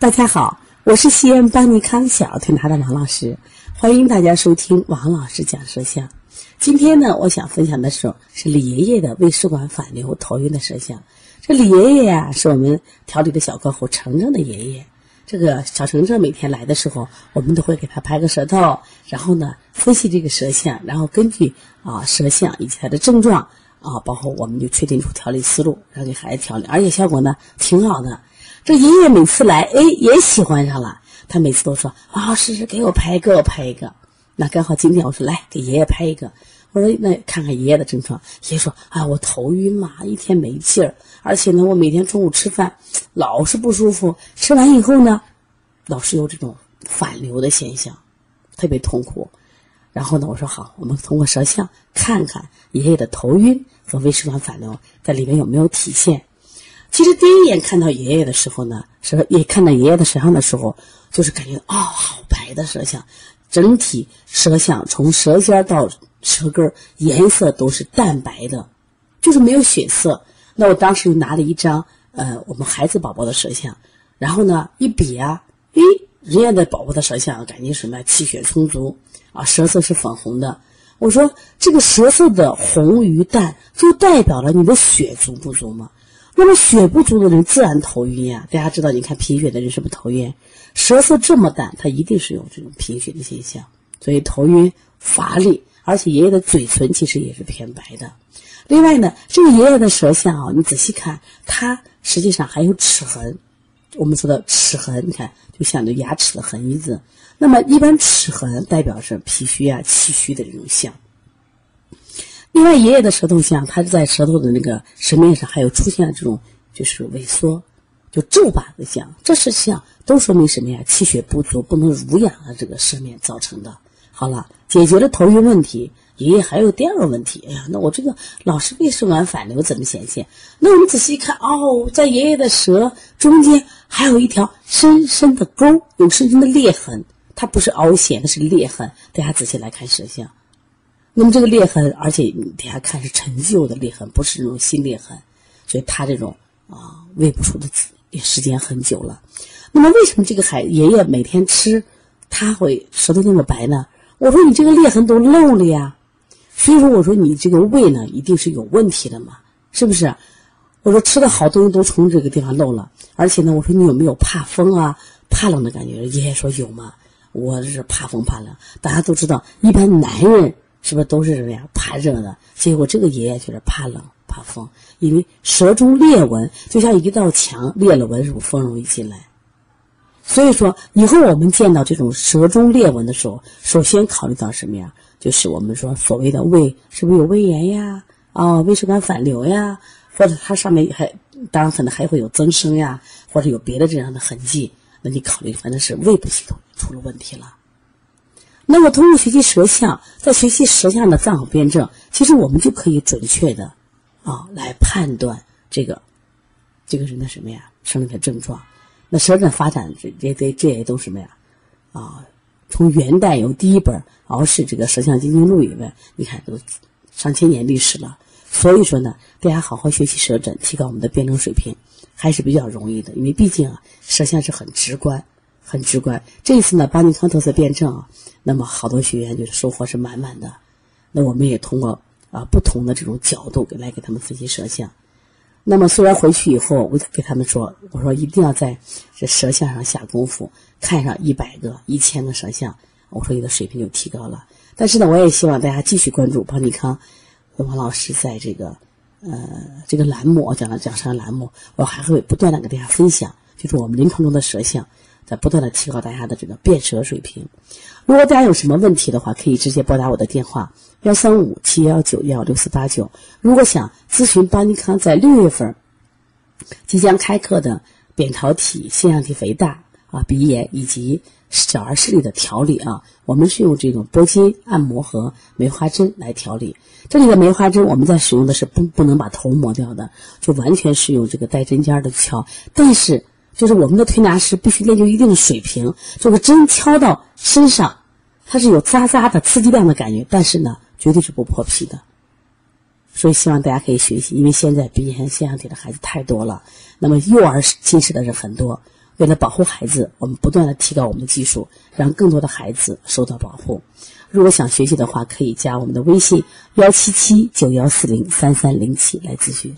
大家好，我是西安邦尼康小推拿的王老师，欢迎大家收听王老师讲舌象。今天呢，我想分享的是是李爷爷的胃食管反流头晕的舌象。这李爷爷呀，是我们调理的小客户程程的爷爷。这个小程程每天来的时候，我们都会给他拍个舌头，然后呢分析这个舌象，然后根据啊舌象以及他的症状啊，包括我们就确定出调理思路，然后给孩子调理，而且效果呢挺好的。这爷爷每次来，哎，也喜欢上了。他每次都说：“王老师，给我拍，给我拍一个。”那刚好今天我说：“来，给爷爷拍一个。”我说：“那看看爷爷的症状。”爷爷说：“啊，我头晕嘛，一天没劲儿，而且呢，我每天中午吃饭老是不舒服，吃完以后呢，老是有这种反流的现象，特别痛苦。”然后呢，我说：“好，我们通过舌象看看爷爷的头晕和胃食管反流在里面有没有体现。”其实第一眼看到爷爷的时候呢，舌也看到爷爷的舌象的时候，就是感觉哦，好白的舌象，整体舌象从舌尖到舌根颜色都是淡白的，就是没有血色。那我当时就拿了一张呃我们孩子宝宝的舌象，然后呢一比啊，诶，人家的宝宝的舌象感觉什么气血充足啊，舌色是粉红的。我说这个舌色的红与淡，就代表了你的血足不足吗？那么血不足的人自然头晕呀。大家知道，你看贫血的人是不是头晕？舌色这么淡，他一定是有这种贫血的现象，所以头晕乏力。而且爷爷的嘴唇其实也是偏白的。另外呢，这个爷爷的舌象啊，你仔细看，他实际上还有齿痕。我们说的齿痕，你看就像那牙齿的痕子。那么一般齿痕代表是脾虚啊、气虚的这种象。另外，爷爷的舌头像，他在舌头的那个舌面上还有出现了这种就是萎缩，就皱巴的像，这是像都说明什么呀？气血不足，不能濡养的这个舌面造成的。好了，解决了头晕问题，爷爷还有第二个问题。哎呀，那我这个老是胃食管反流怎么显现？那我们仔细看，哦，在爷爷的舌中间还有一条深深的沟，有深深的裂痕，它不是凹陷，它是裂痕。大家仔细来看舌像。那么这个裂痕，而且你底下看是陈旧的裂痕，不是那种新裂痕，所以他这种啊胃不舒的也时间很久了。那么为什么这个孩爷爷每天吃，他会舌头那么白呢？我说你这个裂痕都漏了呀，所以说我说你这个胃呢一定是有问题的嘛，是不是？我说吃的好东西都从这个地方漏了，而且呢，我说你有没有怕风啊、怕冷的感觉？爷爷说有嘛，我是怕风怕冷。大家都知道，一般男人。是不是都是什么呀？怕热的，结果这个爷爷就是怕冷、怕风，因为舌中裂纹就像一道墙裂了纹，是不是风容易进来？所以说，以后我们见到这种舌中裂纹的时候，首先考虑到什么呀？就是我们说所谓的胃是不是有胃炎呀？啊，胃食管反流呀？或者它上面还当然可能还会有增生呀，或者有别的这样的痕迹，那你考虑反正是胃部系统出了问题了。那么，通过学习舌象，在学习舌象的脏腑辩证，其实我们就可以准确的，啊，来判断这个这个人的什么呀，生理的症状。那舌诊发展，这这这这也都什么呀？啊，从元代有第一本《敖氏这个舌象经经录》以外，你看都上千年历史了。所以说呢，大家好好学习舌诊，提高我们的辩证水平，还是比较容易的。因为毕竟啊，舌象是很直观。很直观，这一次呢，邦尼康特色辩证啊，那么好多学员就是收获是满满的。那我们也通过啊不同的这种角度给来给他们分析舌象。那么虽然回去以后，我给他们说，我说一定要在这舌象上下功夫，看上一百个、一千个舌象，我说你的水平就提高了。但是呢，我也希望大家继续关注邦尼康王老师在这个呃这个栏目我讲的讲舌栏目，我还会不断的给大家分享，就是我们临床中的舌象。在不断的提高大家的这个辨舌水平。如果大家有什么问题的话，可以直接拨打我的电话幺三五七幺九幺六四八九。如果想咨询邦尼康在六月份即将开课的扁桃体、腺样体肥大啊、鼻炎以及小儿视力的调理啊，我们是用这种拨筋按摩和梅花针来调理。这里的梅花针我们在使用的是不不能把头磨掉的，就完全是用这个带针尖的敲，但是。就是我们的推拿师必须练就一定的水平，这个针敲到身上，它是有扎扎的刺激量的感觉，但是呢，绝对是不破皮的。所以希望大家可以学习，因为现在鼻炎、腺样体的孩子太多了，那么幼儿近视的人很多，为了保护孩子，我们不断的提高我们的技术，让更多的孩子受到保护。如果想学习的话，可以加我们的微信幺七七九幺四零三三零七来咨询。